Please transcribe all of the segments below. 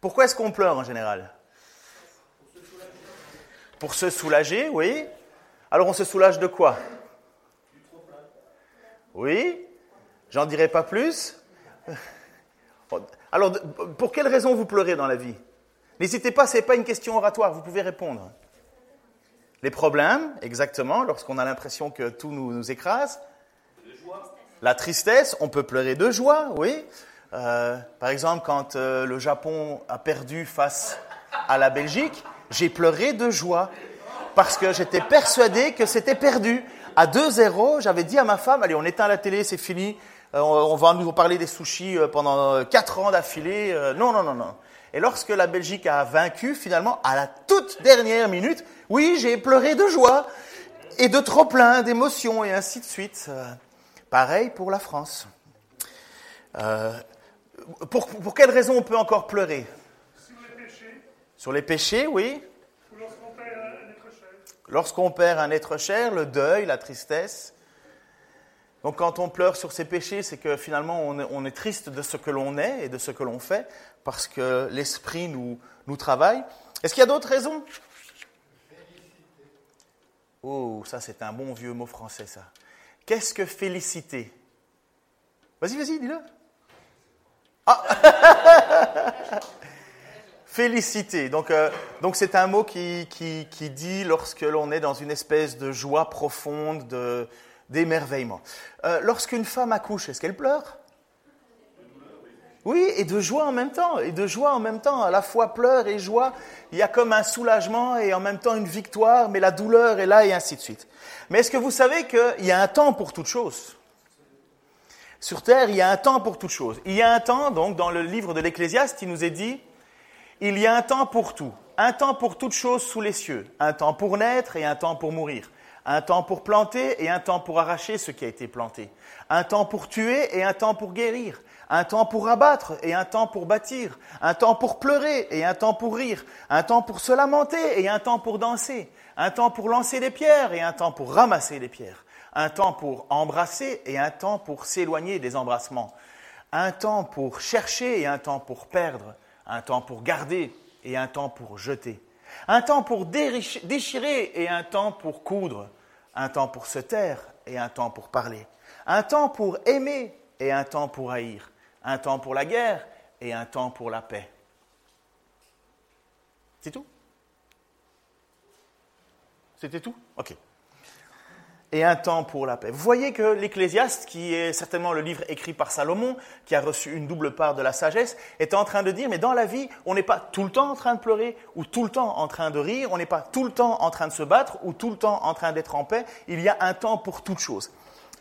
Pourquoi est-ce qu'on pleure en général Pour se soulager, oui. Alors on se soulage de quoi Oui. J'en dirai pas plus. Alors, pour quelle raison vous pleurez dans la vie N'hésitez pas, ce n'est pas une question oratoire, vous pouvez répondre. Les problèmes, exactement, lorsqu'on a l'impression que tout nous écrase. La tristesse, on peut pleurer de joie, oui. Euh, par exemple, quand euh, le Japon a perdu face à la Belgique, j'ai pleuré de joie parce que j'étais persuadé que c'était perdu. À 2-0, j'avais dit à ma femme, allez, on éteint la télé, c'est fini, euh, on va nous parler des sushis pendant 4 ans d'affilée. non, non, non, non. Et lorsque la Belgique a vaincu, finalement, à la toute dernière minute, oui, j'ai pleuré de joie et de trop plein d'émotions et ainsi de suite. Pareil pour la France. Pour, pour quelle raison on peut encore pleurer Sur les péchés. Sur les péchés, oui. Ou lorsqu'on perd un être cher. Lorsqu'on perd un être cher, le deuil, la tristesse. Donc quand on pleure sur ses péchés, c'est que finalement on est, on est, triste de ce que l'on est et de ce que l'on fait, parce que l'esprit nous, nous travaille. Est-ce qu'il y a d'autres raisons? Oh, ça c'est un bon vieux mot français, ça. Qu'est-ce que féliciter Vas-y, vas-y, dis-le. Ah Féliciter. Donc, euh, donc c'est un mot qui, qui, qui dit lorsque l'on est dans une espèce de joie profonde, de, d'émerveillement. Euh, lorsqu'une femme accouche, est-ce qu'elle pleure? Oui, et de joie en même temps, et de joie en même temps, à la fois pleurs et joie. Il y a comme un soulagement et en même temps une victoire, mais la douleur est là et ainsi de suite. Mais est-ce que vous savez qu'il y a un temps pour toute chose? Sur Terre, il y a un temps pour toute chose. Il y a un temps, donc, dans le livre de l'Ecclésiaste, il nous est dit, il y a un temps pour tout, un temps pour toute chose sous les cieux, un temps pour naître et un temps pour mourir, un temps pour planter et un temps pour arracher ce qui a été planté, un temps pour tuer et un temps pour guérir, un temps pour abattre et un temps pour bâtir, un temps pour pleurer et un temps pour rire, un temps pour se lamenter et un temps pour danser, un temps pour lancer des pierres et un temps pour ramasser les pierres, un temps pour embrasser et un temps pour s'éloigner des embrassements, un temps pour chercher et un temps pour perdre, un temps pour garder et un temps pour jeter, un temps pour déchirer et un temps pour coudre, un temps pour se taire et un temps pour parler, un temps pour aimer et un temps pour haïr, un temps pour la guerre et un temps pour la paix. C'est tout C'était tout Ok. Et un temps pour la paix. Vous voyez que l'Ecclésiaste, qui est certainement le livre écrit par Salomon, qui a reçu une double part de la sagesse, est en train de dire, mais dans la vie, on n'est pas tout le temps en train de pleurer ou tout le temps en train de rire, on n'est pas tout le temps en train de se battre ou tout le temps en train d'être en paix, il y a un temps pour toute chose.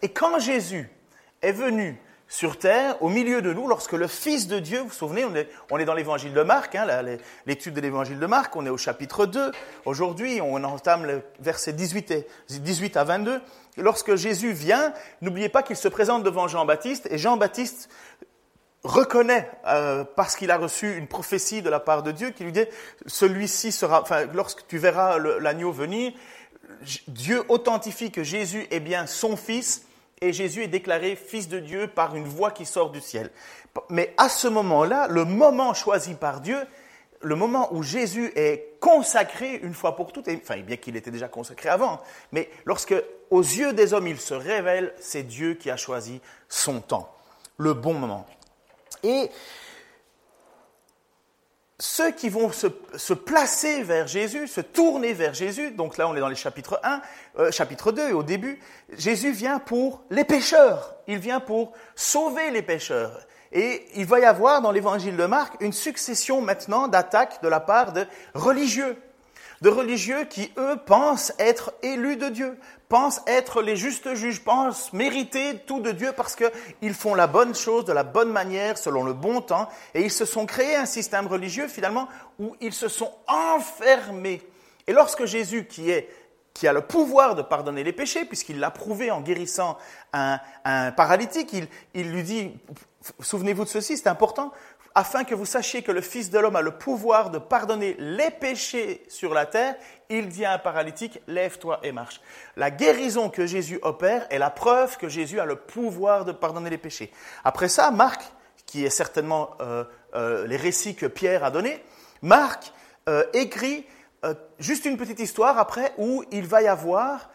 Et quand Jésus est venu sur terre, au milieu de nous, lorsque le Fils de Dieu, vous vous souvenez, on est, dans l'évangile de Marc, hein, l'étude de l'évangile de Marc, on est au chapitre 2. Aujourd'hui, on entame le verset 18, et, 18 à 22. lorsque Jésus vient, n'oubliez pas qu'il se présente devant Jean-Baptiste, et Jean-Baptiste reconnaît, euh, parce qu'il a reçu une prophétie de la part de Dieu, qui lui dit, celui-ci sera, enfin, lorsque tu verras l'agneau venir, Dieu authentifie que Jésus est bien son Fils, et Jésus est déclaré fils de Dieu par une voix qui sort du ciel. Mais à ce moment-là, le moment choisi par Dieu, le moment où Jésus est consacré une fois pour toutes, enfin bien qu'il était déjà consacré avant, mais lorsque aux yeux des hommes il se révèle, c'est Dieu qui a choisi son temps, le bon moment. Et ceux qui vont se, placer vers Jésus, se tourner vers Jésus, donc là on est dans les chapitres 1, euh, chapitre 2 et au début, Jésus vient pour les pécheurs, il vient pour sauver les pécheurs. Et il va y avoir dans l'évangile de Marc une succession maintenant d'attaques de la part de religieux. De religieux qui, eux, pensent être élus de Dieu, pensent être les justes juges, pensent mériter tout de Dieu parce qu'ils font la bonne chose de la bonne manière, selon le bon temps, et ils se sont créés un système religieux, finalement, où ils se sont enfermés. Et lorsque Jésus, qui est qui a le pouvoir de pardonner les péchés, puisqu'il l'a prouvé en guérissant un, un paralytique, il, il lui dit, souvenez-vous de ceci, c'est important, afin que vous sachiez que le Fils de l'homme a le pouvoir de pardonner les péchés sur la terre, il dit à un paralytique, lève-toi et marche. La guérison que Jésus opère est la preuve que Jésus a le pouvoir de pardonner les péchés. Après ça, Marc, qui est certainement euh, euh, les récits que Pierre a donnés, Marc euh, écrit juste une petite histoire après où il va y avoir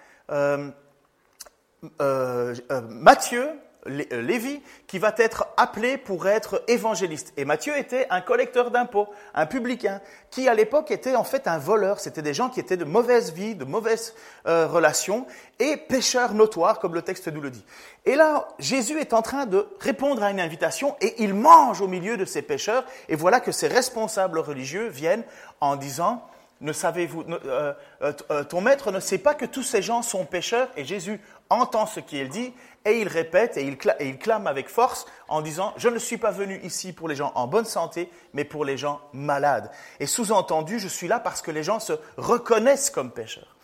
Matthieu, Lévi, qui va être appelé pour être évangéliste. Et Matthieu était un collecteur d'impôts, un publicain, qui à l'époque était en fait un voleur. C'était des gens qui étaient de mauvaise vie, de mauvaises relations, et pécheurs notoires, comme le texte nous le dit. Et là, Jésus est en train de répondre à une invitation, et il mange au milieu de ces pécheurs, et voilà que ces responsables religieux viennent en disant, ne savez-vous, euh, euh, euh, ton maître ne sait pas que tous ces gens sont pécheurs et Jésus entend ce qu'il dit et il répète et il, et il, clame avec force en disant Je ne suis pas venu ici pour les gens en bonne santé, mais pour les gens malades. Et sous-entendu, je suis là parce que les gens se reconnaissent comme pécheurs.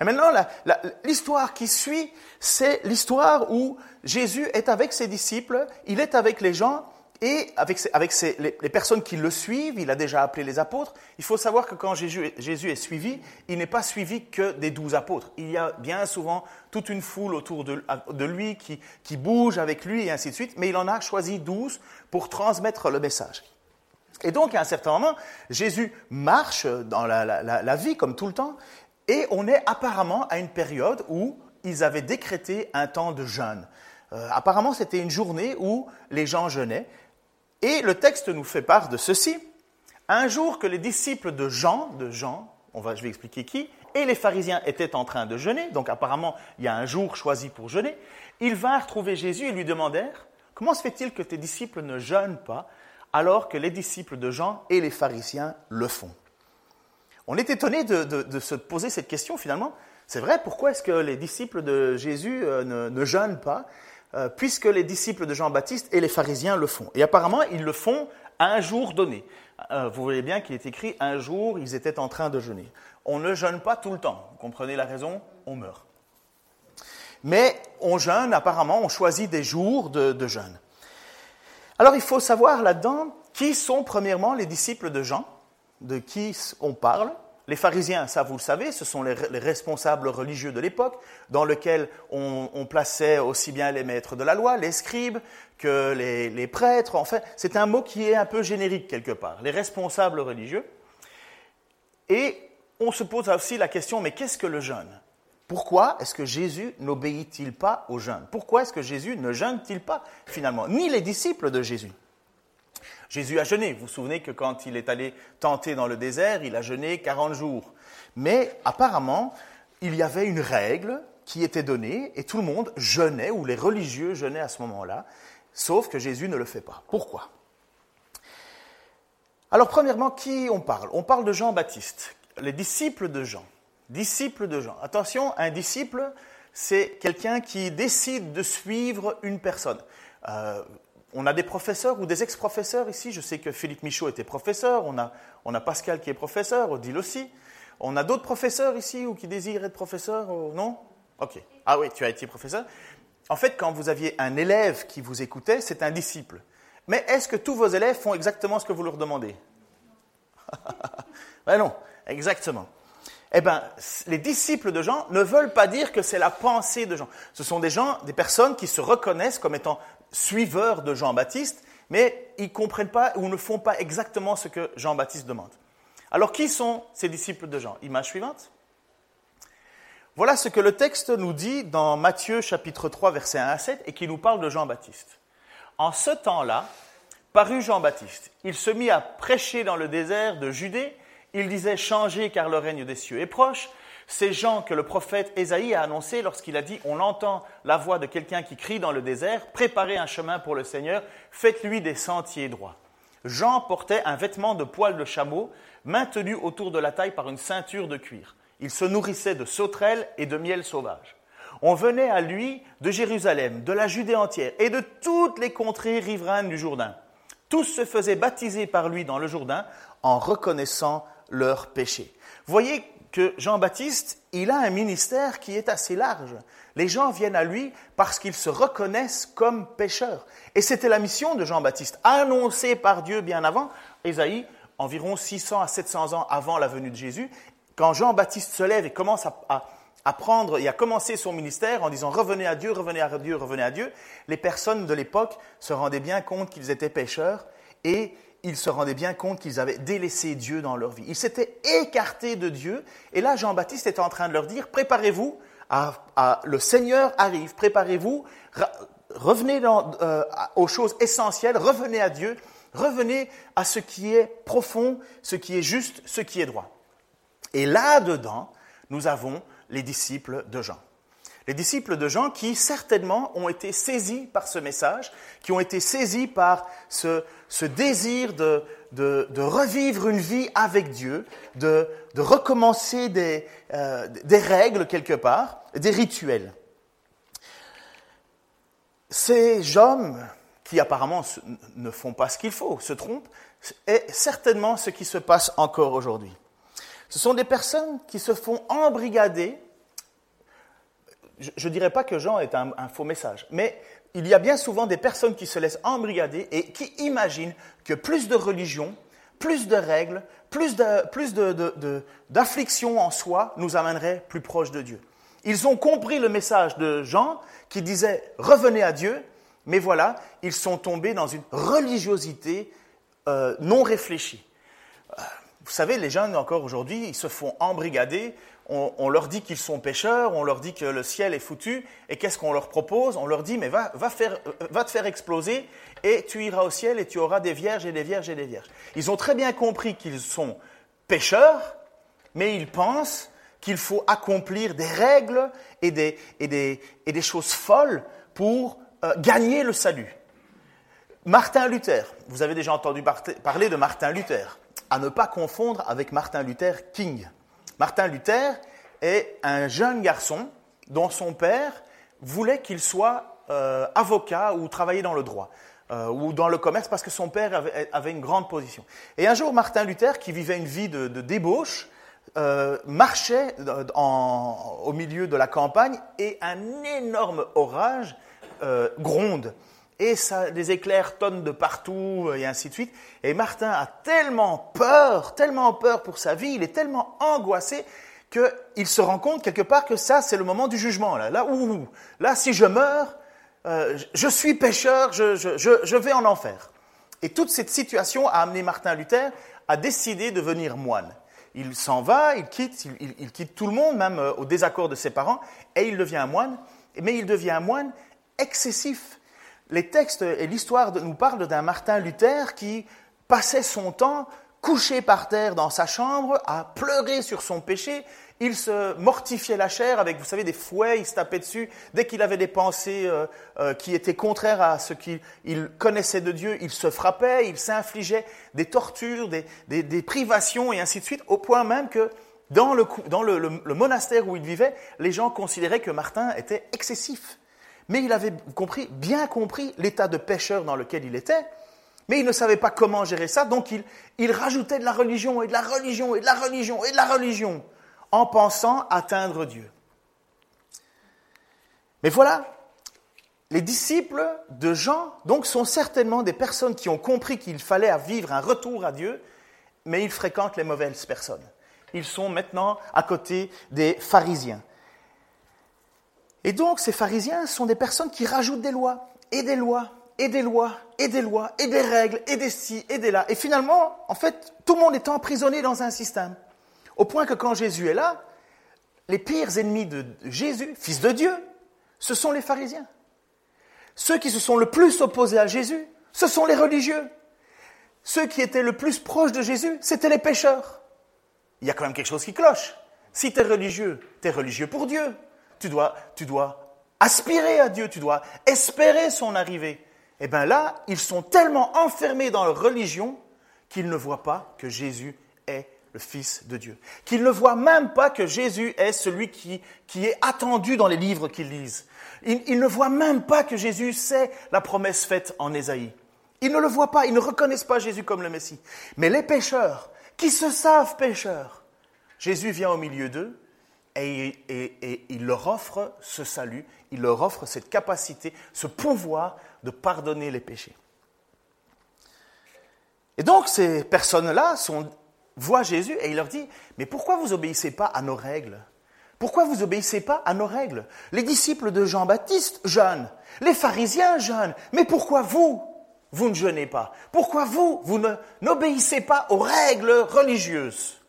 Et maintenant, l'histoire qui suit, c'est l'histoire où Jésus est avec ses disciples, il est avec les gens et avec, les, personnes qui le suivent, il a déjà appelé les apôtres. Il faut savoir que quand Jésus, est suivi, il n'est pas suivi que des douze apôtres. Il y a bien souvent toute une foule autour de, lui qui, bouge avec lui et ainsi de suite, mais il en a choisi douze pour transmettre le message. Et donc, à un certain moment, Jésus marche dans la vie comme tout le temps, et on est apparemment à une période où ils avaient décrété un temps de jeûne. Euh, apparemment, c'était une journée où les gens jeûnaient. Et le texte nous fait part de ceci. Un jour que les disciples de Jean, de Jean, on va, je vais expliquer qui, et les pharisiens étaient en train de jeûner, donc apparemment il y a un jour choisi pour jeûner, ils vinrent trouver Jésus et lui demandèrent, comment se fait-il que tes disciples ne jeûnent pas alors que les disciples de Jean et les pharisiens le font? On est étonné de, se poser cette question finalement. C'est vrai, pourquoi est-ce que les disciples de Jésus euh, ne, ne jeûnent pas? Euh, puisque les disciples de Jean-Baptiste et les pharisiens le font. Et apparemment, ils le font un jour donné. Euh, vous voyez bien qu'il est écrit un jour, ils étaient en train de jeûner. On ne jeûne pas tout le temps. Vous comprenez la raison? On meurt. Mais on jeûne, apparemment, on choisit des jours de, de jeûne. Alors il faut savoir là-dedans qui sont premièrement les disciples de Jean, de qui on parle, les pharisiens, ça vous le savez, ce sont les, responsables religieux de l'époque, dans lesquels on, plaçait aussi bien les maîtres de la loi, les scribes, que les, les prêtres. Enfin, c'est un mot qui est un peu générique quelque part. Les responsables religieux. Et on se pose aussi la question, mais qu'est-ce que le jeûne? Pourquoi est-ce que Jésus n'obéit-il pas au jeûne? Pourquoi est-ce que Jésus ne jeûne-t-il pas finalement? Ni les disciples de Jésus. Jésus a jeûné. Vous vous souvenez que quand il est allé tenter dans le désert, il a jeûné 40 jours. Mais apparemment, il y avait une règle qui était donnée et tout le monde jeûnait, ou les religieux jeûnaient à ce moment-là, sauf que Jésus ne le fait pas. Pourquoi? Alors premièrement, qui on parle? On parle de Jean-Baptiste, les disciples de Jean. Disciples de Jean. Attention, un disciple, c'est quelqu'un qui décide de suivre une personne. Euh, on a des professeurs ou des ex-professeurs ici. Je sais que Philippe Michaud était professeur. On a, Pascal qui est professeur, Odile aussi. On a d'autres professeurs ici ou qui désirent être professeurs Non? Ok. Ah oui, tu as été professeur. En fait, quand vous aviez un élève qui vous écoutait, c'est un disciple. Mais est-ce que tous vos élèves font exactement ce que vous leur demandez? Ben non, exactement. Eh bien, les disciples de Jean ne veulent pas dire que c'est la pensée de Jean. Ce sont des gens, des personnes qui se reconnaissent comme étant suiveurs de Jean-Baptiste, mais ils ne comprennent pas ou ne font pas exactement ce que Jean-Baptiste demande. Alors, qui sont ces disciples de Jean? Image suivante. Voilà ce que le texte nous dit dans Matthieu chapitre 3, versets 1 à 7, et qui nous parle de Jean-Baptiste. En ce temps-là, parut Jean-Baptiste. Il se mit à prêcher dans le désert de Judée. Il disait Changez car le règne des cieux est proche. Ces gens que le prophète Ésaïe a annoncé lorsqu'il a dit On entend la voix de quelqu'un qui crie dans le désert, préparez un chemin pour le Seigneur, faites-lui des sentiers droits. Jean portait un vêtement de poil de chameau maintenu autour de la taille par une ceinture de cuir. Il se nourrissait de sauterelles et de miel sauvage. On venait à lui de Jérusalem, de la Judée entière et de toutes les contrées riveraines du Jourdain. Tous se faisaient baptiser par lui dans le Jourdain en reconnaissant leurs péchés. Voyez que Jean-Baptiste, il a un ministère qui est assez large. Les gens viennent à lui parce qu'ils se reconnaissent comme pécheurs. Et c'était la mission de Jean-Baptiste, annoncée par Dieu bien avant, Ésaïe, environ 600 à 700 ans avant la venue de Jésus, quand Jean-Baptiste se lève et commence à, prendre et à commencer son ministère en disant revenez à Dieu, revenez à Dieu, revenez à Dieu, les personnes de l'époque se rendaient bien compte qu'ils étaient pécheurs et ils se rendaient bien compte qu'ils avaient délaissé Dieu dans leur vie. Ils s'étaient écartés de Dieu. Et là, Jean-Baptiste est en train de leur dire, préparez-vous, le Seigneur arrive, préparez-vous, revenez euh, aux choses essentielles, revenez à Dieu, revenez à ce qui est profond, ce qui est juste, ce qui est droit. Et là-dedans, nous avons les disciples de Jean. Les disciples de Jean qui certainement ont été saisis par ce message, qui ont été saisis par ce, désir de, revivre une vie avec Dieu, de, recommencer des, euh, des règles quelque part, des rituels. Ces hommes qui apparemment ne font pas ce qu'il faut, se trompent, est certainement ce qui se passe encore aujourd'hui. Ce sont des personnes qui se font embrigader je ne dirais pas que Jean est un, faux message, mais il y a bien souvent des personnes qui se laissent embrigader et qui imaginent que plus de religion, plus de règles, plus d'affliction en soi nous amènerait plus proche de Dieu. Ils ont compris le message de Jean qui disait revenez à Dieu, mais voilà, ils sont tombés dans une religiosité euh, non réfléchie. Euh, vous savez, les jeunes encore aujourd'hui, ils se font embrigader on, leur dit qu'ils sont pécheurs, on leur dit que le ciel est foutu, et qu'est-ce qu'on leur propose On leur dit, mais va, te faire exploser, et tu iras au ciel, et tu auras des vierges et des vierges et des vierges. Ils ont très bien compris qu'ils sont pécheurs, mais ils pensent qu'il faut accomplir des règles et des, choses folles pour euh, gagner le salut. Martin Luther, vous avez déjà entendu parler de Martin Luther, à ne pas confondre avec Martin Luther King. Martin Luther est un jeune garçon dont son père voulait qu'il soit euh, avocat ou travailler dans le droit euh, ou dans le commerce parce que son père avait, une grande position. Et un jour, Martin Luther, qui vivait une vie de, débauche, euh, marchait au milieu de la campagne et un énorme orage gronde et ça, des éclairs tonnent de partout, et ainsi de suite. Et Martin a tellement peur, tellement peur pour sa vie, il est tellement angoissé qu'il se rend compte quelque part que ça, c'est le moment du jugement. Là, là, là si je meurs, euh, je suis pécheur, je, vais en enfer. Et toute cette situation a amené Martin Luther à décider de devenir moine. Il s'en va, il quitte, il, quitte tout le monde, même euh, au désaccord de ses parents, et il devient moine. Mais il devient un moine excessif les textes et l'histoire nous parlent d'un Martin Luther qui passait son temps couché par terre dans sa chambre à pleurer sur son péché. Il se mortifiait la chair avec, vous savez, des fouets, il se tapait dessus. Dès qu'il avait des pensées euh, euh, qui étaient contraires à ce qu'il connaissait de Dieu, il se frappait, il s'infligeait des tortures, des, privations et ainsi de suite, au point même que dans, le, dans le monastère où il vivait, les gens considéraient que Martin était excessif. Mais il avait bien compris l'état de pécheur dans lequel il était, mais il ne savait pas comment gérer ça, donc il, rajoutait de la religion et de la religion et de la religion et de la religion en pensant atteindre Dieu. Mais voilà, les disciples de Jean, sont certainement des personnes qui ont compris qu'il fallait vivre un retour à Dieu, mais ils fréquentent les mauvaises personnes. Ils sont maintenant à côté des pharisiens. Et donc, ces pharisiens sont des personnes qui rajoutent des lois, et des lois, et des lois, et des lois, et des règles, et des ci, et des là. Et finalement, en fait, tout le monde est emprisonné dans un système. Au point que quand Jésus est là, les pires ennemis de Jésus, fils de Dieu, ce sont les pharisiens. Ceux qui se sont le plus opposés à Jésus, ce sont les religieux. Ceux qui étaient le plus proches de Jésus, c'étaient les pécheurs. Il y a quand même quelque chose qui cloche. Si tu es religieux, tu es religieux pour Dieu tu dois, tu dois aspirer à Dieu, tu dois espérer son arrivée. eh bien là, ils sont tellement enfermés dans leur religion qu'ils ne voient pas que Jésus est le Fils de Dieu. Qu'ils ne voient même pas que Jésus est celui qui, qui est attendu dans les livres qu'ils lisent. Ils, ils ne voient même pas que Jésus c'est la promesse faite en Ésaïe. Ils ne le voient pas, ils ne reconnaissent pas Jésus comme le Messie. Mais les pécheurs, qui se savent pécheurs, Jésus vient au milieu d'eux et, il leur offre ce salut, il leur offre cette capacité, ce pouvoir de pardonner les péchés. Et donc ces personnes-là voient Jésus et il leur dit, mais pourquoi vous obéissez pas à nos règles? Pourquoi vous obéissez pas à nos règles? Les disciples de Jean-Baptiste jeûnent, les pharisiens jeûnent, mais pourquoi vous, vous ne jeûnez pas? Pourquoi vous, vous n'obéissez pas aux règles religieuses?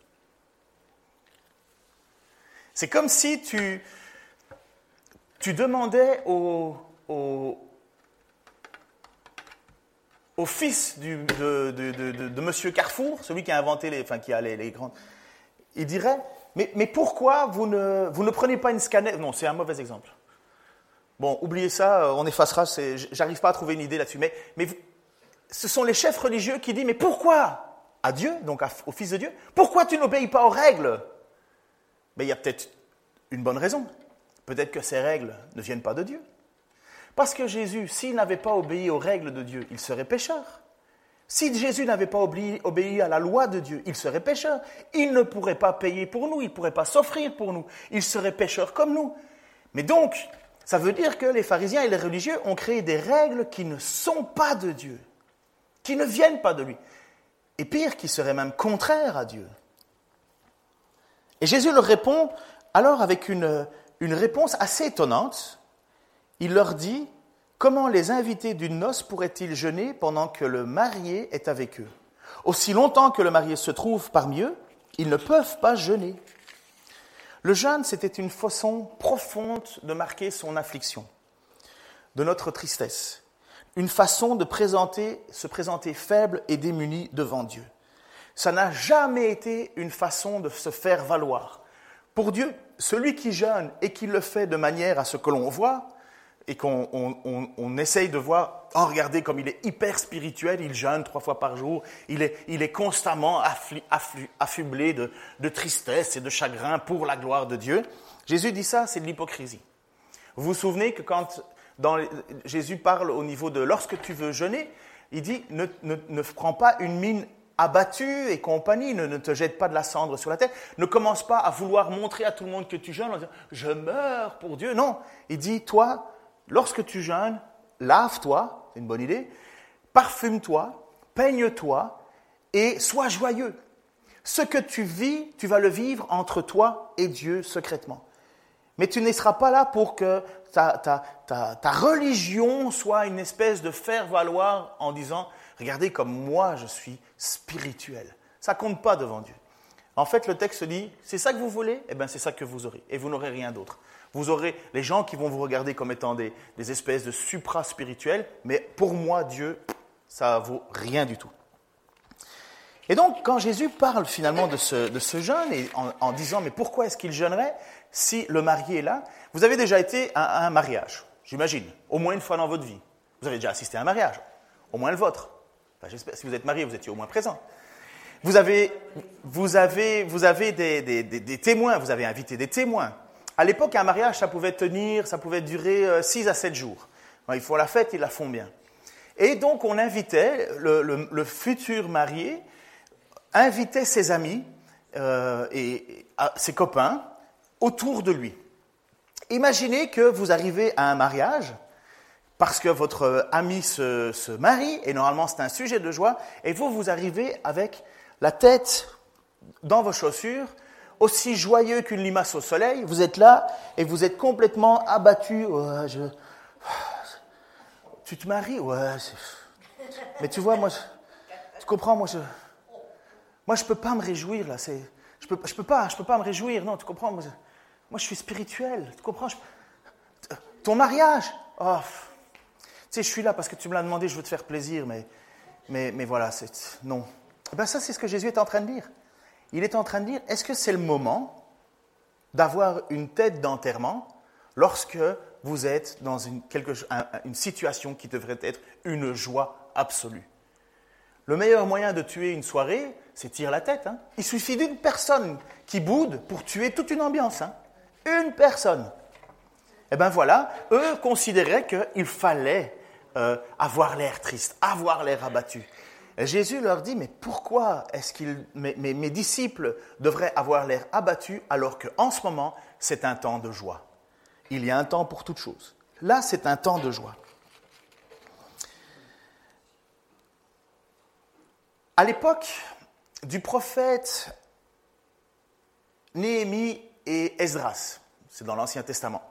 C'est comme si tu, tu demandais au, au, au fils de, de, de, Monsieur Carrefour, celui qui a inventé les, enfin qui a les, les grandes, il dirait, mais, mais pourquoi vous ne, vous ne prenez pas une scanner Non, c'est un mauvais exemple. Bon, oubliez ça, euh, on effacera, j'arrive pas à trouver une idée là-dessus. Mais, mais ce sont les chefs religieux qui disent, mais pourquoi? À Dieu, donc au Fils de Dieu, pourquoi tu n'obéis pas aux règles? Mais il y a peut-être une bonne raison. Peut-être que ces règles ne viennent pas de Dieu. Parce que Jésus, s'il n'avait pas obéi aux règles de Dieu, il serait pécheur. Si Jésus n'avait pas obéi, obéi à la loi de Dieu, il serait pécheur. Il ne pourrait pas payer pour nous, il ne pourrait pas s'offrir pour nous. Il serait pécheur comme nous. Mais donc, ça veut dire que les pharisiens et les religieux ont créé des règles qui ne sont pas de Dieu, qui ne viennent pas de lui. Et pire, qui seraient même contraires à Dieu. Et Jésus leur répond alors avec une, réponse assez étonnante. Il leur dit, comment les invités d'une noce pourraient-ils jeûner pendant que le marié est avec eux? Aussi longtemps que le marié se trouve parmi eux, ils ne peuvent pas jeûner. Le jeûne, c'était une façon profonde de marquer son affliction, de notre tristesse, une façon de se présenter faible et démuni devant Dieu. Ça n'a jamais été une façon de se faire valoir. Pour Dieu, celui qui jeûne et qui le fait de manière à ce que l'on voit et qu'on on, essaye de voir, oh regardez comme il est hyper spirituel, il jeûne trois fois par jour, il est, il est constamment affublé de, de tristesse et de chagrin pour la gloire de Dieu. Jésus dit ça, c'est de l'hypocrisie. Vous vous souvenez que quand Jésus parle au niveau de lorsque tu veux jeûner, il dit ne, ne, ne prends pas une mine abattue et compagnie, ne, ne te jette pas de la cendre sur la tête, ne commence pas à vouloir montrer à tout le monde que tu jeûnes en disant je meurs pour Dieu. Non, il dit toi, lorsque tu jeûnes, lave-toi, c'est une bonne idée, parfume-toi, peigne-toi et sois joyeux. Ce que tu vis, tu vas le vivre entre toi et Dieu secrètement. Mais tu ne seras pas là pour que ta, ta- ta- ta religion soit une espèce de faire-valoir en disant Regardez comme moi je suis spirituel. Ça compte pas devant Dieu. En fait, le texte dit C'est ça que vous voulez? Eh bien, c'est ça que vous aurez. Et vous n'aurez rien d'autre. Vous aurez les gens qui vont vous regarder comme étant des, espèces de supra-spirituels, mais pour moi, Dieu, ça vaut rien du tout. Et donc, quand Jésus parle finalement de ce, de ce jeûne, et en, disant, mais pourquoi est-ce qu'il jeûnerait si le marié est là? Vous avez déjà été à un mariage, j'imagine, au moins une fois dans votre vie. Vous avez déjà assisté à un mariage, au moins le vôtre. Si vous êtes marié, vous étiez au moins présent. Vous avez, vous avez, vous avez des, témoins, vous avez invité des témoins. À l'époque, un mariage, ça pouvait tenir, ça pouvait durer 6 à 7 jours. Ils font la fête, ils la font bien. Et donc, on invitait le, futur marié, invitait ses amis euh, et, et, ah, ses copains autour de lui. Imaginez que vous arrivez à un mariage parce que votre ami se, se marie, et normalement c'est un sujet de joie, et vous, vous arrivez avec la tête dans vos chaussures, aussi joyeux qu'une limace au soleil, vous êtes là et vous êtes complètement abattu. Tu te maries? Ouais. Mais tu vois, moi, tu comprends, moi je, moi je peux pas me réjouir là. C'est, je peux, je peux pas, peux pas me réjouir. Non, tu comprends Moi, je, suis spirituel. Tu comprends Ton mariage? Oh. Je suis là parce que tu me l'as demandé. Je veux te faire plaisir, mais, mais, voilà, c'est non. Eh Ben ça, c'est ce que Jésus est en train de dire. Il est en train de dire, est-ce que c'est le moment d'avoir une tête d'enterrement lorsque vous êtes dans une, une situation qui devrait être une joie absolue? Le meilleur moyen de tuer une soirée, c'est tirer la tête. Hein. Il suffit d'une personne qui boude pour tuer toute une ambiance. Hein. Une personne. Eh bien voilà, eux considéraient qu'il fallait euh, avoir l'air triste, avoir l'air abattu. Jésus leur dit, mais pourquoi est-ce que mes, mes, disciples devraient avoir l'air abattus alors qu'en ce moment, c'est un temps de joie? Il y a un temps pour toute chose. Là, c'est un temps de joie. À l'époque du prophète Néhémie et Esdras, c'est dans l'Ancien Testament,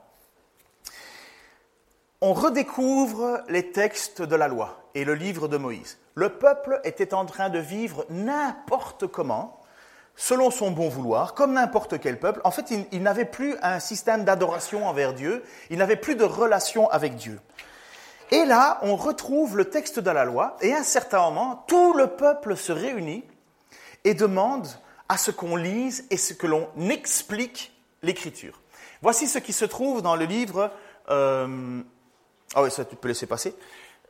on redécouvre les textes de la loi et le livre de Moïse. Le peuple était en train de vivre n'importe comment, selon son bon vouloir, comme n'importe quel peuple. En fait, il, n'avait plus un système d'adoration envers Dieu, il n'avait plus de relation avec Dieu. Et là, on retrouve le texte de la loi, et à un certain moment, tout le peuple se réunit et demande à ce qu'on lise et ce que l'on explique l'Écriture. Voici ce qui se trouve dans le livre euh, ah oui, ça tu peux laisser passer.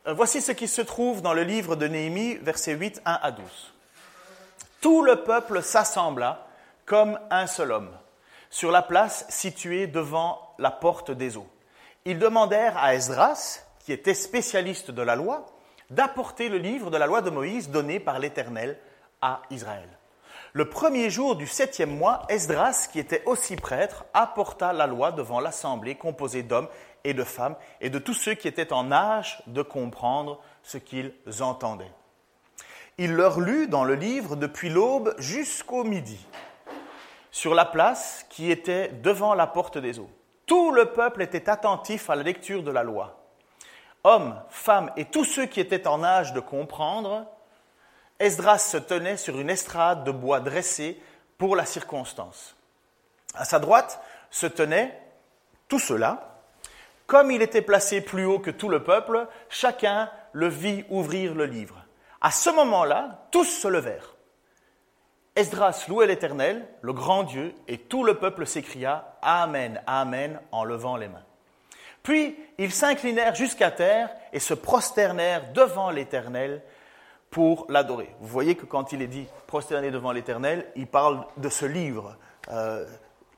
Euh, voici ce qui se trouve dans le livre de Néhémie, versets 8, 1 à 12. Tout le peuple s'assembla comme un seul homme sur la place située devant la porte des eaux. Ils demandèrent à Esdras, qui était spécialiste de la loi, d'apporter le livre de la loi de Moïse donné par l'Éternel à Israël. Le premier jour du septième mois, Esdras, qui était aussi prêtre, apporta la loi devant l'assemblée composée d'hommes et de femmes et de tous ceux qui étaient en âge de comprendre ce qu'ils entendaient. Il leur lut dans le livre depuis l'aube jusqu'au midi, sur la place qui était devant la porte des eaux. Tout le peuple était attentif à la lecture de la loi. Hommes, femmes et tous ceux qui étaient en âge de comprendre, Esdras se tenait sur une estrade de bois dressée pour la circonstance. À sa droite se tenaient tout cela, comme il était placé plus haut que tout le peuple, chacun le vit ouvrir le livre. À ce moment-là, tous se levèrent. Esdras louait l'Éternel, le grand Dieu, et tout le peuple s'écria Amen, Amen, en levant les mains. Puis ils s'inclinèrent jusqu'à terre et se prosternèrent devant l'Éternel pour l'adorer. Vous voyez que quand il est dit prosterner devant l'Éternel, il parle de ce livre. Euh,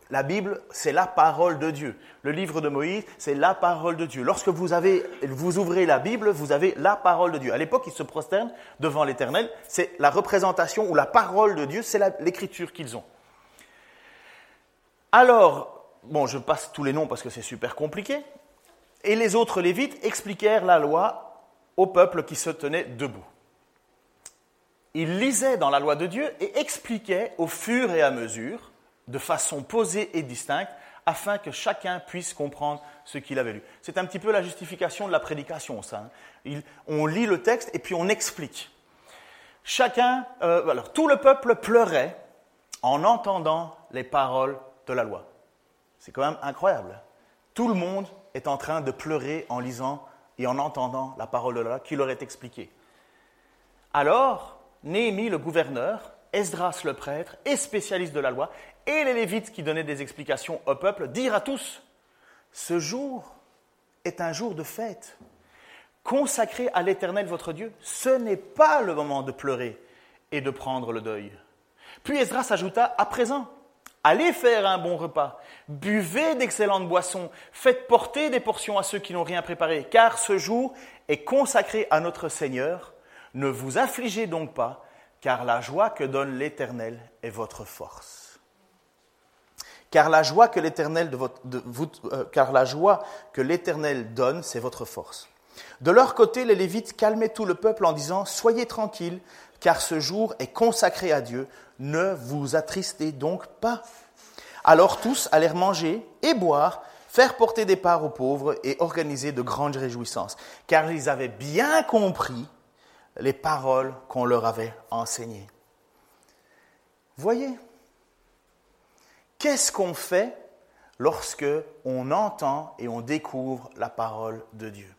la Bible, c'est la parole de Dieu. Le livre de Moïse, c'est la parole de Dieu. Lorsque vous, avez, vous ouvrez la Bible, vous avez la parole de Dieu. À l'époque, ils se prosternent devant l'Éternel. C'est la représentation ou la parole de Dieu, c'est l'écriture qu'ils ont. Alors, bon, je passe tous les noms parce que c'est super compliqué. Et les autres Lévites expliquèrent la loi au peuple qui se tenait debout. Ils lisaient dans la loi de Dieu et expliquaient au fur et à mesure de façon posée et distincte, afin que chacun puisse comprendre ce qu'il avait lu. C'est un petit peu la justification de la prédication, ça. Hein. on lit le texte et puis on explique. Chacun, euh, alors tout le peuple pleurait en entendant les paroles de la loi. C'est quand même incroyable. Tout le monde est en train de pleurer en lisant et en entendant la parole de la loi qui leur est expliquée. Alors, Néhémie, le gouverneur, Esdras le prêtre et spécialiste de la loi, et les Lévites qui donnaient des explications au peuple, dirent à tous, ce jour est un jour de fête, consacré à l'Éternel votre Dieu. Ce n'est pas le moment de pleurer et de prendre le deuil. Puis Esdras ajouta, à présent, allez faire un bon repas, buvez d'excellentes boissons, faites porter des portions à ceux qui n'ont rien préparé, car ce jour est consacré à notre Seigneur. Ne vous affligez donc pas, car la joie que donne l'Éternel est votre force. Car la joie que l'Éternel euh, car la joie que l'Éternel donne, c'est votre force. De leur côté, les Lévites calmaient tout le peuple en disant Soyez tranquilles, car ce jour est consacré à Dieu. Ne vous attristez donc pas. Alors tous allèrent manger et boire, faire porter des parts aux pauvres et organiser de grandes réjouissances, car ils avaient bien compris les paroles qu'on leur avait enseignées. Voyez, qu'est-ce qu'on fait lorsque on entend et on découvre la parole de Dieu?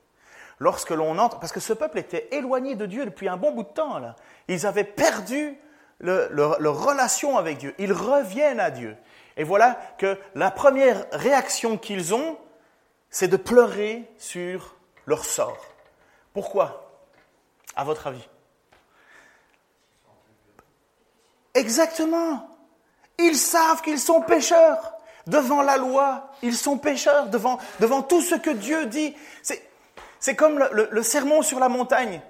Lorsque l'on entend, parce que ce peuple était éloigné de Dieu depuis un bon bout de temps. Ils avaient perdu leur relation avec Dieu. Ils reviennent à Dieu. Et voilà que la première réaction qu'ils ont, c'est de pleurer sur leur sort. Pourquoi? À votre avis? Exactement. Ils savent qu'ils sont pécheurs. Devant la loi, ils sont pécheurs. Devant, devant tout ce que Dieu dit. C'est comme le, sermon sur la montagne.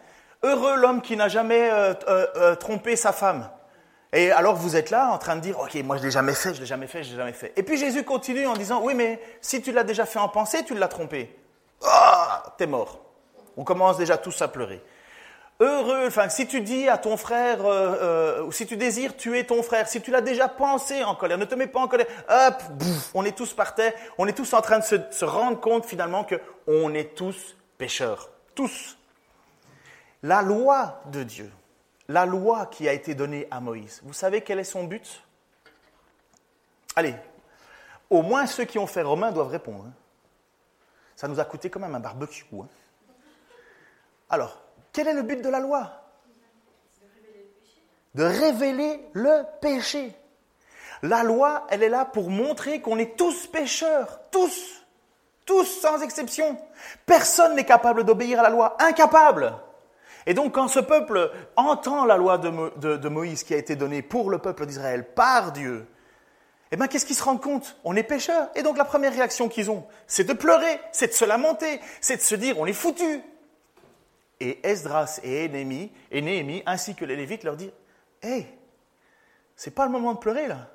Heureux l'homme qui n'a jamais euh, euh, euh, trompé sa femme. Et alors vous êtes là en train de dire, ok, moi je l'ai jamais fait, je l'ai jamais fait, je l'ai jamais fait. Et puis Jésus continue en disant, oui, mais si tu l'as déjà fait en pensée, tu l'as trompé. Ah, t'es mort. On commence déjà tous à pleurer. Heureux, enfin, si tu dis à ton frère, euh, euh, si tu désires tuer ton frère, si tu l'as déjà pensé en colère, ne te mets pas en colère, hop, on est tous par terre, on est tous en train de se, se rendre compte finalement que on est tous pécheurs. Tous. La loi de Dieu, la loi qui a été donnée à Moïse, vous savez quel est son but? Allez, au moins ceux qui ont fait Romain doivent répondre. Hein. Ça nous a coûté quand même un barbecue. Hein. Alors, quel est le but de la loi De révéler le péché. La loi, elle est là pour montrer qu'on est tous pécheurs, tous, tous sans exception. Personne n'est capable d'obéir à la loi, incapable. Et donc quand ce peuple entend la loi de, Moïse qui a été donnée pour le peuple d'Israël par Dieu, eh bien qu'est-ce qu'ils se rendent compte? On est pécheurs. Et donc la première réaction qu'ils ont, c'est de pleurer, c'est de se lamenter, c'est de se dire on est foutus. Et Esdras et Néhémie, et Néhémie ainsi que les Lévites leur disent Hé, c'est pas le moment de pleurer là.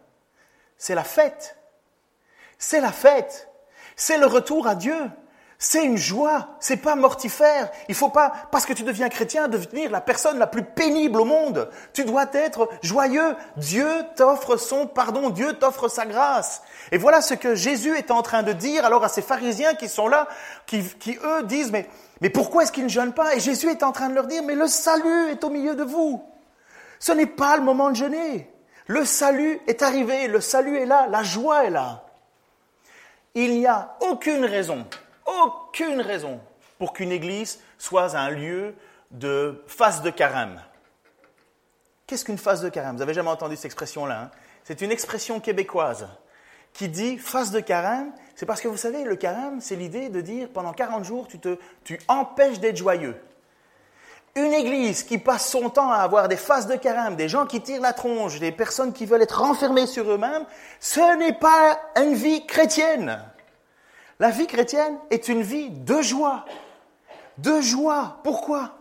C'est la fête. C'est la fête. C'est le retour à Dieu. C'est une joie, c'est pas mortifère. Il faut pas, parce que tu deviens chrétien, devenir la personne la plus pénible au monde. Tu dois être joyeux. Dieu t'offre son pardon, Dieu t'offre sa grâce. Et voilà ce que Jésus est en train de dire alors à ces pharisiens qui sont là, qui, qui eux disent, mais mais pourquoi est-ce qu'ils ne jeûnent pas? Et Jésus est en train de leur dire, mais le salut est au milieu de vous. Ce n'est pas le moment de jeûner. Le salut est arrivé, le salut est là, la joie est là. Il n'y a aucune raison, aucune raison pour qu'une église soit un lieu de face de carême. Qu'est-ce qu'une face de carême? Vous n'avez jamais entendu cette expression-là hein? C'est une expression québécoise qui dit face de carême, c'est parce que vous savez, le carême, c'est l'idée de dire pendant 40 jours, tu, te, tu empêches d'être joyeux. Une église qui passe son temps à avoir des phases de carême, des gens qui tirent la tronche, des personnes qui veulent être renfermées sur eux-mêmes, ce n'est pas une vie chrétienne. La vie chrétienne est une vie de joie. De joie. Pourquoi?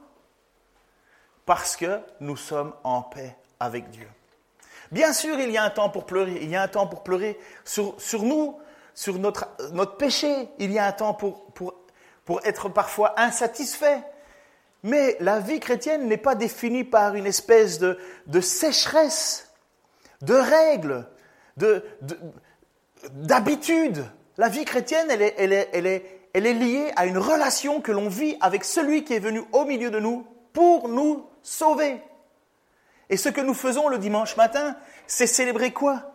Parce que nous sommes en paix avec Dieu. Bien sûr, il y a un temps pour pleurer. Il y a un temps pour pleurer sur, nous, sur notre, péché. Il y a un temps pour, être parfois insatisfait. Mais la vie chrétienne n'est pas définie par une espèce de, sécheresse, de règles, de, d'habitudes. La vie chrétienne, elle est liée à une relation que l'on vit avec celui qui est venu au milieu de nous pour nous sauver. Et ce que nous faisons le dimanche matin, c'est célébrer quoi?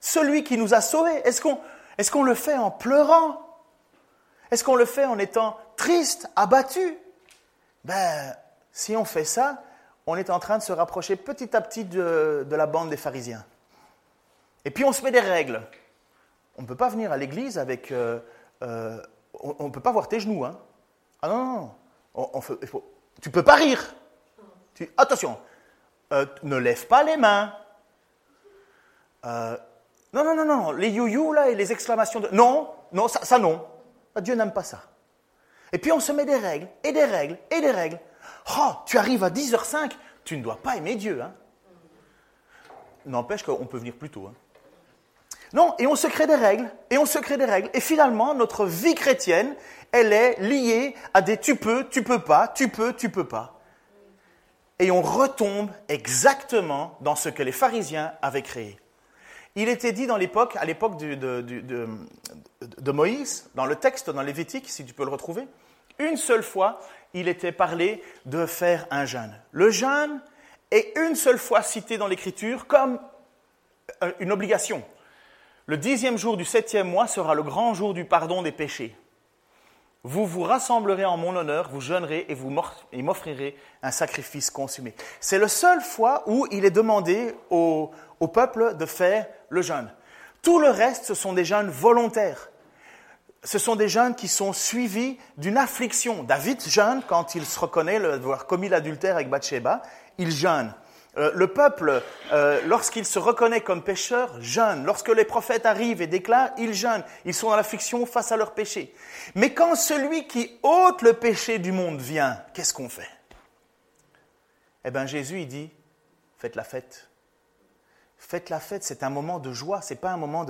Celui qui nous a sauvés. Est-ce qu'on est qu'on le fait en pleurant? Est-ce qu'on le fait en étant triste, abattu? Ben, si on fait ça, on est en train de se rapprocher petit à petit de, la bande des pharisiens. Et puis on se met des règles. On ne peut pas venir à l'église avec... Euh, euh, on ne peut pas voir tes genoux. Hein. Ah non, non, non. On, faut, tu peux pas rire. Attention, euh, ne lève pas les mains. Euh, non, non, non, non, les you là et les exclamations de... Non, non, ça, ça non. Ah, Dieu n'aime pas ça. Et puis on se met des règles, et des règles, et des règles. Oh, tu arrives à 10h05, tu ne dois pas aimer Dieu. Hein. N'empêche qu'on peut venir plus tôt. Hein. Non, et on se crée des règles, et on se crée des règles. Et finalement, notre vie chrétienne, elle est liée à des tu peux, tu peux pas, tu peux, tu peux pas et on retombe exactement dans ce que les pharisiens avaient créé. Il était dit dans l'époque, à l'époque de, Moïse, dans le texte, dans Lévitique, si tu peux le retrouver, une seule fois, il était parlé de faire un jeûne. Le jeûne est une seule fois cité dans l'Écriture comme euh, une obligation. Le dixième jour du septième mois sera le grand jour du pardon des péchés. Vous vous rassemblerez en mon honneur, vous jeûnerez et vous m'offrirez un sacrifice consumé. C'est la seule fois où il est demandé au, peuple de faire le jeûne. Tout le reste, ce sont des jeûnes volontaires. ce sont des jeunes qui sont suivis d'une affliction. David jeûne quand il se reconnaît avoir commis l'adultère avec Bathsheba, il jeûne. Euh, le peuple, euh, lorsqu'il se reconnaît comme pécheur, jeûne. Lorsque les prophètes arrivent et déclarent, ils jeûnent. Ils sont dans l'affliction face à leur péché. Mais quand celui qui ôte le péché du monde vient, qu'est-ce qu'on fait? Eh bien, Jésus, il dit, faites la fête. Faites la fête, c'est un moment de joie, c'est pas un moment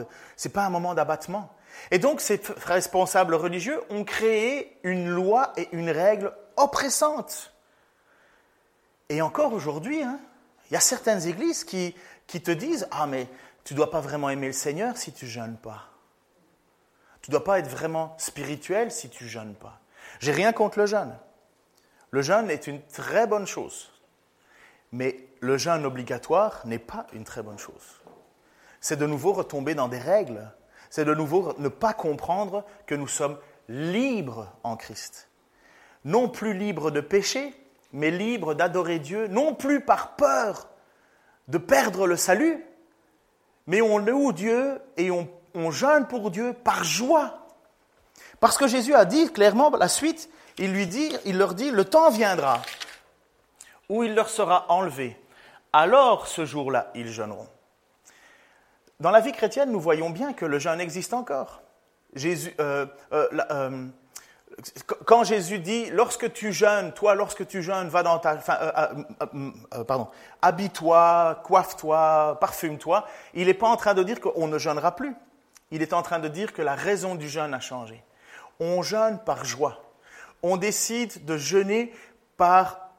pas un moment d'abattement. Et donc, ces responsables religieux ont créé une loi et une règle oppressante. Et encore aujourd'hui, hein, il y a certaines églises qui, qui te disent Ah, mais tu ne dois pas vraiment aimer le Seigneur si tu jeûnes pas. Tu ne dois pas être vraiment spirituel si tu jeûnes pas. J'ai rien contre le jeûne. Le jeûne est une très bonne chose. Mais le jeûne obligatoire n'est pas une très bonne chose. C'est de nouveau retomber dans des règles. C'est de nouveau ne pas comprendre que nous sommes libres en Christ. Non plus libres de péché, mais libre d'adorer Dieu, non plus par peur de perdre le salut, mais on loue Dieu et on, jeûne pour Dieu par joie. Parce que Jésus a dit clairement la suite, il, lui dit, leur dit, le temps viendra où il leur sera enlevé. Alors ce jour-là, ils jeûneront. Dans la vie chrétienne, nous voyons bien que le jeûne existe encore. Jésus, euh, euh, euh, quand Jésus dit, lorsque tu jeûnes, toi, lorsque tu jeûnes, va dans ta, euh, euh, euh, pardon, habille-toi, coiffe-toi, parfume-toi, il n'est pas en train de dire qu'on ne jeûnera plus. Il est en train de dire que la raison du jeûne a changé. On jeûne par joie. On décide de jeûner par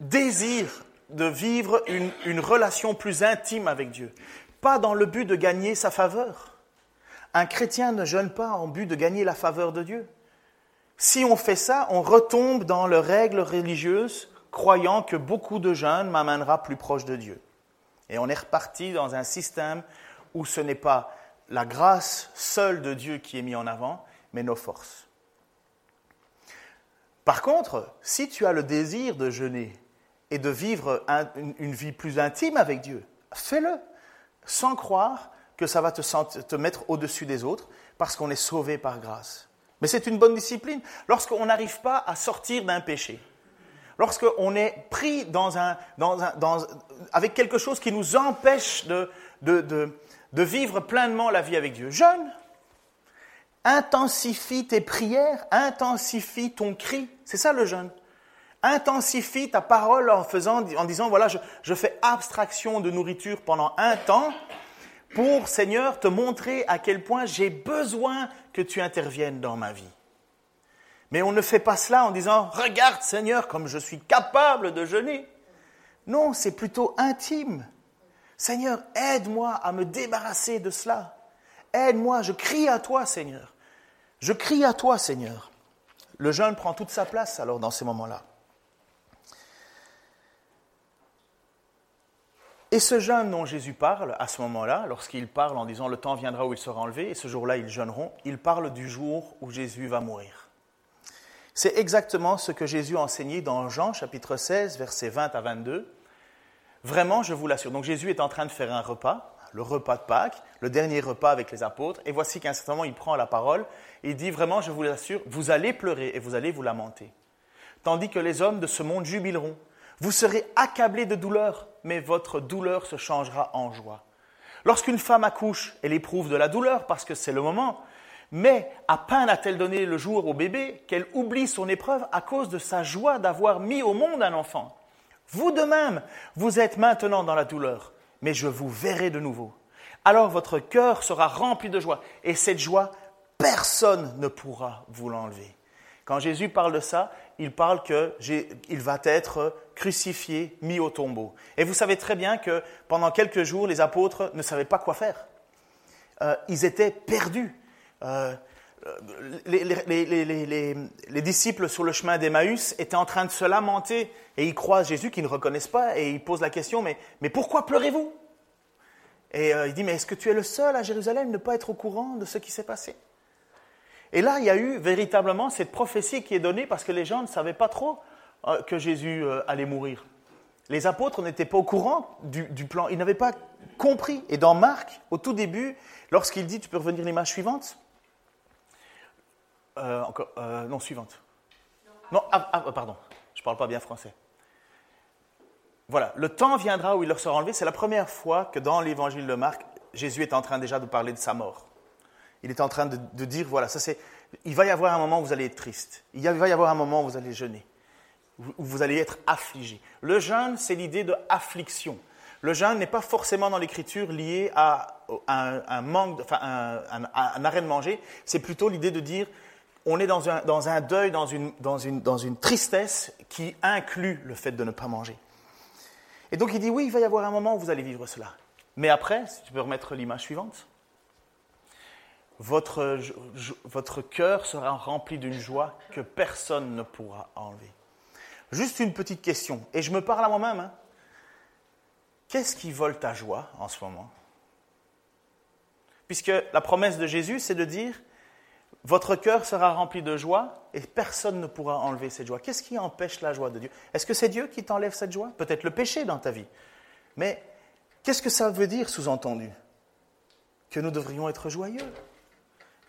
désir de vivre une relation plus intime avec Dieu, pas dans le but de gagner sa faveur. Un chrétien ne jeûne pas en but de gagner la faveur de Dieu. Si on fait ça, on retombe dans les règles religieuses, croyant que beaucoup de jeunes m'amènera plus proche de Dieu. Et on est reparti dans un système où ce n'est pas la grâce seule de Dieu qui est mise en avant, mais nos forces. Par contre, si tu as le désir de jeûner et de vivre une, vie plus intime avec Dieu, fais-le, sans croire que ça va te mettre au-dessus des autres, parce qu'on est sauvé par grâce. Mais c'est une bonne discipline. Lorsqu'on n'arrive pas à sortir d'un péché, lorsqu'on est pris avec quelque chose qui nous empêche de, vivre pleinement la vie avec Dieu, jeûne. Intensifie tes prières, intensifie ton cri. C'est ça le jeûne. Intensifie ta parole en, faisant, en disant, voilà, je fais abstraction de nourriture pendant un temps pour, Seigneur, te montrer à quel point j'ai besoin que tu interviennes dans ma vie. Mais on ne fait pas cela en disant, regarde, Seigneur, comme je suis capable de jeûner. Non, c'est plutôt intime. Seigneur, aide-moi à me débarrasser de cela. Aide-moi, je crie à toi, Seigneur. Je crie à toi, Seigneur. Le jeûne prend toute sa place alors dans ces moments-là. Et ce jeûne dont Jésus parle à ce moment-là, lorsqu'il parle en disant le temps viendra où il sera enlevé, et ce jour-là ils jeûneront, il parle du jour où Jésus va mourir. C'est exactement ce que Jésus a enseigné dans Jean chapitre 16, versets 20 à 22. Vraiment, je vous l'assure. Donc Jésus est en train de faire un repas, le repas de Pâques, le dernier repas avec les apôtres, et voici qu'à un certain moment il prend la parole et il dit vraiment, je vous l'assure, vous allez pleurer et vous allez vous lamenter, tandis que les hommes de ce monde jubileront. Vous serez accablés de douleur, mais votre douleur se changera en joie. Lorsqu'une femme accouche, elle éprouve de la douleur parce que c'est le moment, mais à peine a-t-elle donné le jour au bébé qu'elle oublie son épreuve à cause de sa joie d'avoir mis au monde un enfant. Vous de même, vous êtes maintenant dans la douleur, mais je vous verrai de nouveau. Alors votre cœur sera rempli de joie, et cette joie, personne ne pourra vous l'enlever. Quand Jésus parle de ça, il parle qu'il va être crucifié, mis au tombeau. Et vous savez très bien que pendant quelques jours, les apôtres ne savaient pas quoi faire. Euh, ils étaient perdus. Euh, les, les, disciples sur le chemin d'Emmaüs étaient en train de se lamenter et ils croisent Jésus qu'ils ne reconnaissent pas et ils posent la question, mais, mais pourquoi pleurez-vous? Et euh, il dit, mais est-ce que tu es le seul à Jérusalem ne pas être au courant de ce qui s'est passé? Et là, il y a eu véritablement cette prophétie qui est donnée parce que les gens ne savaient pas trop euh, que Jésus euh, allait mourir. Les apôtres n'étaient pas au courant du, plan, ils n'avaient pas compris. Et dans Marc, au tout début, lorsqu'il dit, tu peux revenir l'image suivante, Euh, non, suivante. Non, ah, ah, pardon, je ne parle pas bien français. Voilà, le temps viendra où il leur sera enlevé. C'est la première fois que dans l'évangile de Marc, Jésus est en train déjà de parler de sa mort. Il est en train de, dire, voilà, ça c'est, il va y avoir un moment où vous allez être triste. Il va y avoir un moment où vous allez jeûner, où vous allez être affligé. Le jeûne, c'est l'idée de affliction. Le jeûne n'est pas forcément dans l'écriture lié à un, manque, enfin un, arrêt de manger. C'est plutôt l'idée de dire on est dans un, dans un deuil, dans une, dans, une, dans une tristesse qui inclut le fait de ne pas manger. Et donc il dit oui, il va y avoir un moment où vous allez vivre cela. Mais après, si tu peux remettre l'image suivante, votre, cœur sera rempli d'une joie que personne ne pourra enlever. Juste une petite question, et je me parle à moi-même. Hein. Qu'est-ce qui vole ta joie en ce moment? Puisque la promesse de Jésus, c'est de dire, votre cœur sera rempli de joie et personne ne pourra enlever cette joie. Qu'est-ce qui empêche la joie de Dieu? Est-ce que c'est Dieu qui t'enlève cette joie? Peut-être le péché dans ta vie. Mais qu'est-ce que ça veut dire sous-entendu? Que nous devrions être joyeux.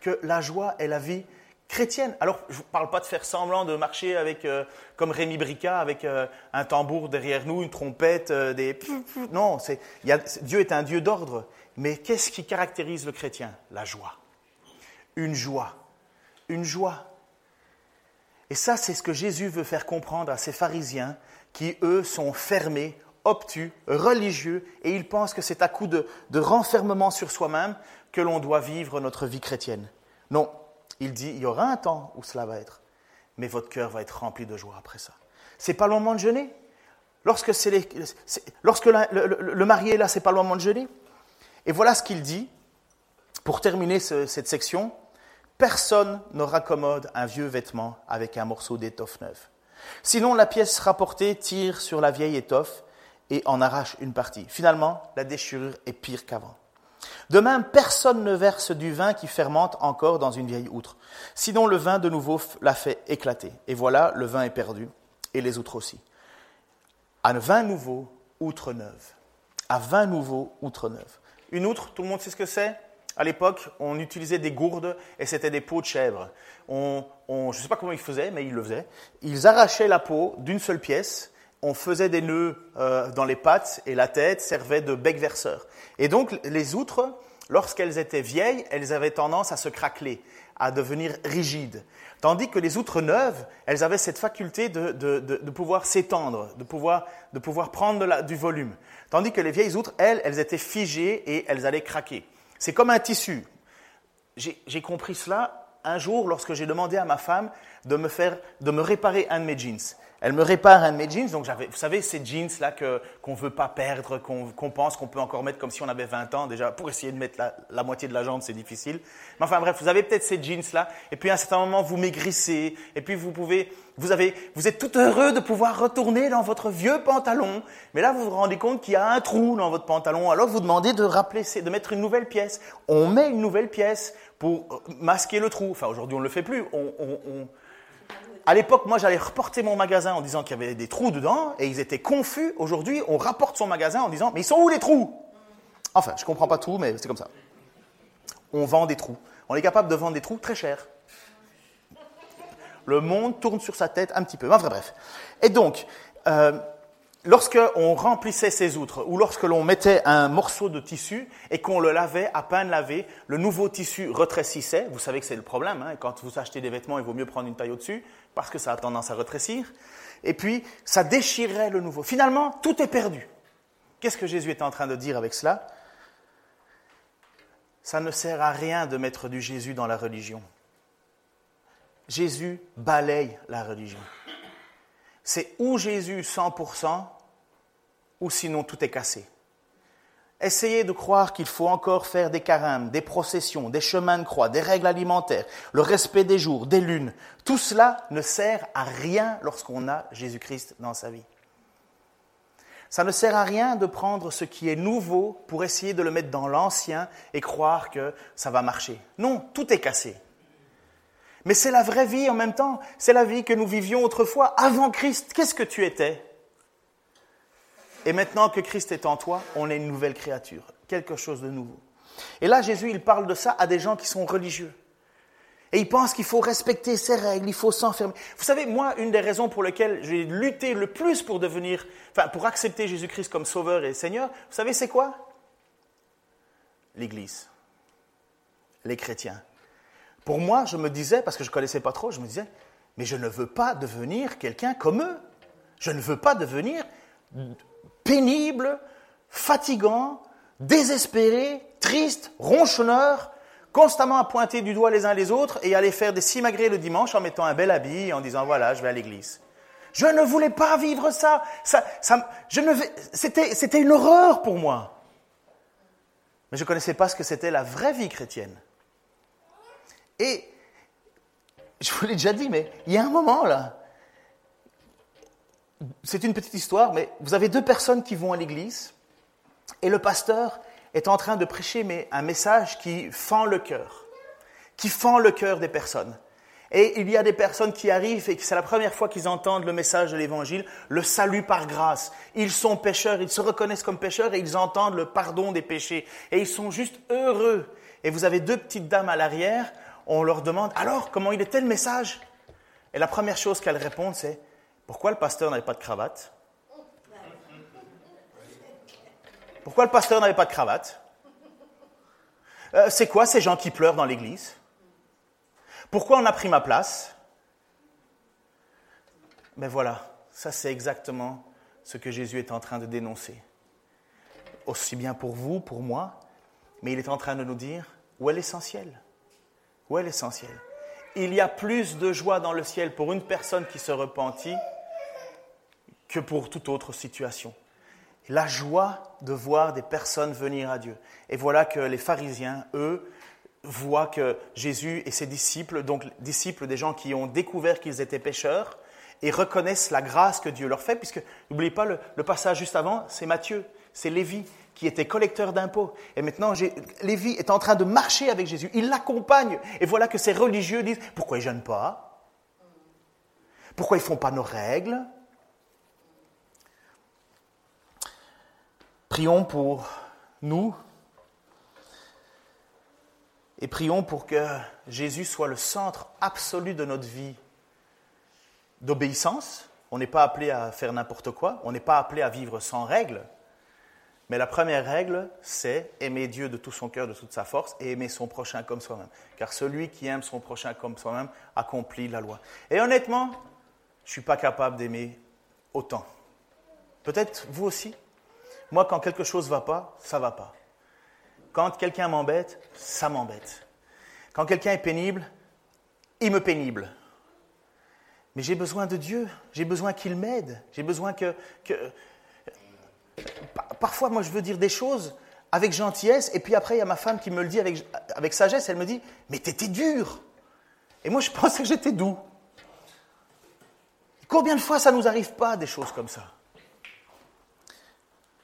Que la joie est la vie chrétienne. Alors, je ne parle pas de faire semblant de marcher avec, euh, comme Rémi Brica, avec euh, un tambour derrière nous, une trompette, euh, des... Non, Dieu est un Dieu d'ordre. Mais qu'est-ce qui caractérise le chrétien? La joie. Une joie. Une joie. Et ça, c'est ce que Jésus veut faire comprendre à ces pharisiens qui, eux, sont fermés, obtus, religieux, et ils pensent que c'est à coup de renfermement sur soi-même que l'on doit vivre notre vie chrétienne. Non, il dit, il y aura un temps où cela va être, mais votre cœur va être rempli de joie après ça. C'est pas le moment de jeûner? Lorsque, le, marié est là, c'est pas le moment de jeûner? Et voilà ce qu'il dit pour terminer cette section. Personne ne raccommode un vieux vêtement avec un morceau d'étoffe neuve. Sinon, la pièce rapportée tire sur la vieille étoffe et en arrache une partie. Finalement, la déchirure est pire qu'avant. De même, personne ne verse du vin qui fermente encore dans une vieille outre. Sinon, le vin de nouveau l'a fait éclater. Et voilà, le vin est perdu, et les outres aussi. À vin nouveau, outre neuve. À vin nouveau, outre neuve. Une outre, tout le monde sait ce que c'est? À l'époque, on utilisait des gourdes et c'était des peaux de chèvre. je ne sais pas comment ils faisaient, mais ils le faisaient. Ils arrachaient la peau d'une seule pièce on faisait des nœuds euh, dans les pattes et la tête servait de bec verseur. Et donc les outres, lorsqu'elles étaient vieilles, elles avaient tendance à se craqueler, à devenir rigides. Tandis que les outres neuves, elles avaient cette faculté de, pouvoir s'étendre, de pouvoir, de pouvoir prendre du volume. Tandis que les vieilles outres, elles, elles étaient figées et elles allaient craquer. C'est comme un tissu. J'ai compris cela un jour lorsque j'ai demandé à ma femme de me, faire, de me réparer un de mes jeans. Elle me répare un de mes jeans, donc vous savez, ces jeans-là qu'on ne veut pas perdre, qu'on, pense qu'on peut encore mettre comme si on avait 20 ans. Déjà, pour essayer de mettre la, moitié de la jambe, c'est difficile. Mais enfin bref, vous avez peut-être ces jeans-là, et puis à un certain moment, vous maigrissez, et puis vous pouvez, vous avez, vous êtes tout heureux de pouvoir retourner dans votre vieux pantalon, mais là, vous vous rendez compte qu'il y a un trou dans votre pantalon, alors vous demandez de rappeler, de mettre une nouvelle pièce. On met une nouvelle pièce pour euh, masquer le trou. Enfin, aujourd'hui, on ne le fait plus. on, on à l'époque, moi, j'allais reporter mon magasin en disant qu'il y avait des trous dedans, et ils étaient confus. Aujourd'hui, on rapporte son magasin en disant, mais ils sont où les trous? Enfin, je ne comprends pas tout, mais c'est comme ça. On vend des trous. On est capable de vendre des trous très chers. Le monde tourne sur sa tête un petit peu. Enfin bref. Et donc, euh, lorsque on remplissait ces outres ou lorsque l'on mettait un morceau de tissu et qu'on le lavait, à peine lavé, le nouveau tissu retrécissait. Vous savez que c'est le problème. Hein, quand vous achetez des vêtements, il vaut mieux prendre une taille au-dessus parce que ça a tendance à retrécir. Et puis, ça déchirerait le nouveau. Finalement, tout est perdu. Qu'est-ce que Jésus est en train de dire avec cela? Ça ne sert à rien de mettre du Jésus dans la religion. Jésus balaye la religion. C'est ou Jésus 100%, ou sinon tout est cassé. Essayez de croire qu'il faut encore faire des carêmes, des processions, des chemins de croix, des règles alimentaires, le respect des jours, des lunes. Tout cela ne sert à rien lorsqu'on a Jésus-Christ dans sa vie. Ça ne sert à rien de prendre ce qui est nouveau pour essayer de le mettre dans l'ancien et croire que ça va marcher. Non, tout est cassé. Mais c'est la vraie vie en même temps. C'est la vie que nous vivions autrefois avant Christ. Qu'est-ce que tu étais? Et maintenant que Christ est en toi, on est une nouvelle créature, quelque chose de nouveau. Et là, Jésus, il parle de ça à des gens qui sont religieux. Et il pense qu'il faut respecter ses règles, il faut s'enfermer. Vous savez, moi, une des raisons pour lesquelles j'ai lutté le plus pour devenir, enfin, pour accepter Jésus-Christ comme Sauveur et Seigneur, vous savez, c'est quoi? L'Église. Les chrétiens. Pour moi, je me disais, parce que je ne connaissais pas trop, je me disais, mais je ne veux pas devenir quelqu'un comme eux. Je ne veux pas devenir pénible, fatigant, désespéré, triste, ronchonneur, constamment à pointer du doigt les uns les autres et aller faire des simagrées le dimanche en mettant un bel habit et en disant voilà, je vais à l'église. Je ne voulais pas vivre ça. ça, ça je ne, c'était, c'était une horreur pour moi. Mais je ne connaissais pas ce que c'était la vraie vie chrétienne. Et je vous l'ai déjà dit, mais il y a un moment là. C'est une petite histoire, mais vous avez deux personnes qui vont à l'église et le pasteur est en train de prêcher mais un message qui fend le cœur, qui fend le cœur des personnes. Et il y a des personnes qui arrivent et c'est la première fois qu'ils entendent le message de l'Évangile, le salut par grâce. Ils sont pécheurs, ils se reconnaissent comme pécheurs et ils entendent le pardon des péchés. Et ils sont juste heureux. Et vous avez deux petites dames à l'arrière, on leur demande, alors, comment il était le message? Et la première chose qu'elles répondent, c'est, pourquoi le pasteur n'avait pas de cravate? Pourquoi le pasteur n'avait pas de cravate? Euh, C'est quoi ces gens qui pleurent dans l'église? Pourquoi on a pris ma place? Mais voilà, ça c'est exactement ce que Jésus est en train de dénoncer. Aussi bien pour vous, pour moi, mais il est en train de nous dire où est l'essentiel? Où est l'essentiel? Il y a plus de joie dans le ciel pour une personne qui se repentit que pour toute autre situation. La joie de voir des personnes venir à Dieu. Et voilà que les pharisiens, eux, voient que Jésus et ses disciples, donc disciples des gens qui ont découvert qu'ils étaient pécheurs, et reconnaissent la grâce que Dieu leur fait, puisque, n'oubliez pas, le, passage juste avant, c'est Matthieu, c'est Lévi, qui était collecteur d'impôts. Et maintenant, Lévi est en train de marcher avec Jésus, il l'accompagne, et voilà que ces religieux disent, pourquoi ils ne jeûnent pas? Pourquoi ils ne font pas nos règles? Prions pour nous et prions pour que Jésus soit le centre absolu de notre vie d'obéissance. On n'est pas appelé à faire n'importe quoi, on n'est pas appelé à vivre sans règles. Mais la première règle, c'est aimer Dieu de tout son cœur, de toute sa force, et aimer son prochain comme soi-même. Car celui qui aime son prochain comme soi-même accomplit la loi. Et honnêtement, je ne suis pas capable d'aimer autant. Peut-être vous aussi. Moi, quand quelque chose ne va pas, ça ne va pas. Quand quelqu'un m'embête, ça m'embête. Quand quelqu'un est pénible, il me pénible. Mais j'ai besoin de Dieu, j'ai besoin qu'il m'aide, j'ai besoin que, Parfois, moi, je veux dire des choses avec gentillesse, et puis après, il y a ma femme qui me le dit avec, avec sagesse, elle me dit, mais t'étais dur. Et moi, je pensais que j'étais doux. Combien de fois ça ne nous arrive pas, des choses comme ça?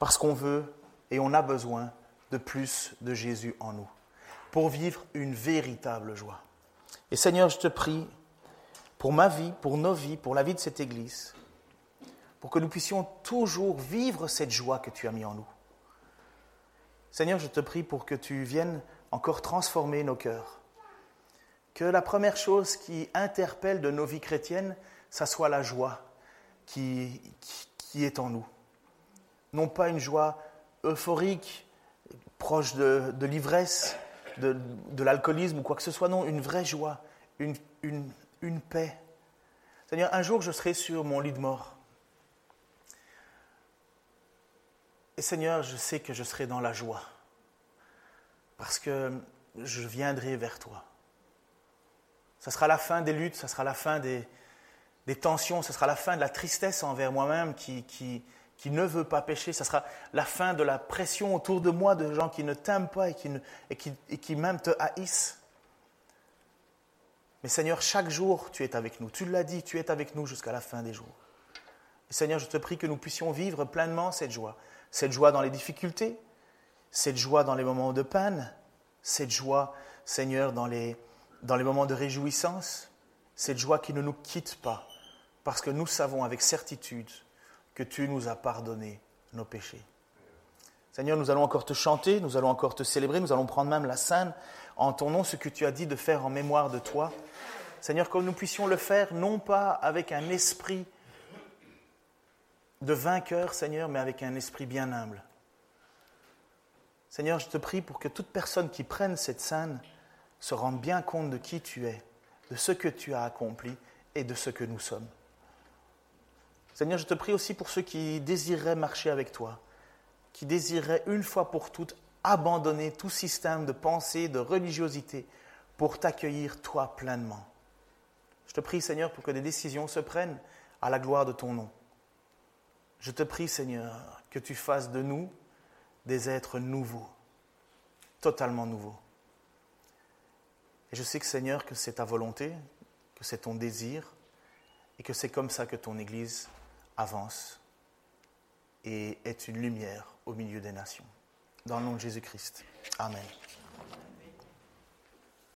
Parce qu'on veut et on a besoin de plus de Jésus en nous, pour vivre une véritable joie. Et Seigneur, je te prie pour ma vie, pour nos vies, pour la vie de cette Église, pour que nous puissions toujours vivre cette joie que tu as mis en nous. Seigneur, je te prie pour que tu viennes encore transformer nos cœurs. Que la première chose qui interpelle de nos vies chrétiennes, ça soit la joie qui, qui est en nous non pas une joie euphorique, proche de, l'ivresse, de, l'alcoolisme ou quoi que ce soit, non, une vraie joie, une, paix. C'est-à-dire, un jour, je serai sur mon lit de mort. Et Seigneur, je sais que je serai dans la joie, parce que je viendrai vers toi. Ce sera la fin des luttes, ce sera la fin des, tensions, ce sera la fin de la tristesse envers moi-même qui, qui ne veut pas pécher, ça sera la fin de la pression autour de moi de gens qui ne t'aiment pas et qui, même te haïssent. Mais Seigneur, chaque jour, tu es avec nous. Tu l'as dit, tu es avec nous jusqu'à la fin des jours. Seigneur, je te prie que nous puissions vivre pleinement cette joie. Cette joie dans les difficultés, cette joie dans les moments de peine, cette joie, Seigneur, dans les moments de réjouissance, cette joie qui ne nous quitte pas, parce que nous savons avec certitude que tu nous as pardonné nos péchés. Seigneur, nous allons encore te chanter, nous allons encore te célébrer, nous allons prendre même la scène en ton nom, ce que tu as dit de faire en mémoire de toi. Seigneur, que nous puissions le faire non pas avec un esprit de vainqueur, Seigneur, mais avec un esprit bien humble. Seigneur, je te prie pour que toute personne qui prenne cette scène se rende bien compte de qui tu es, de ce que tu as accompli et de ce que nous sommes. Seigneur, je te prie aussi pour ceux qui désireraient marcher avec toi, qui désireraient une fois pour toutes abandonner tout système de pensée, de religiosité, pour t'accueillir toi pleinement. Je te prie, Seigneur, pour que des décisions se prennent à la gloire de ton nom. Je te prie, Seigneur, que tu fasses de nous des êtres nouveaux, totalement nouveaux. Et je sais que, Seigneur, que c'est ta volonté, que c'est ton désir, et que c'est comme ça que ton Église avance et est une lumière au milieu des nations. Dans le nom de Jésus-Christ. Amen.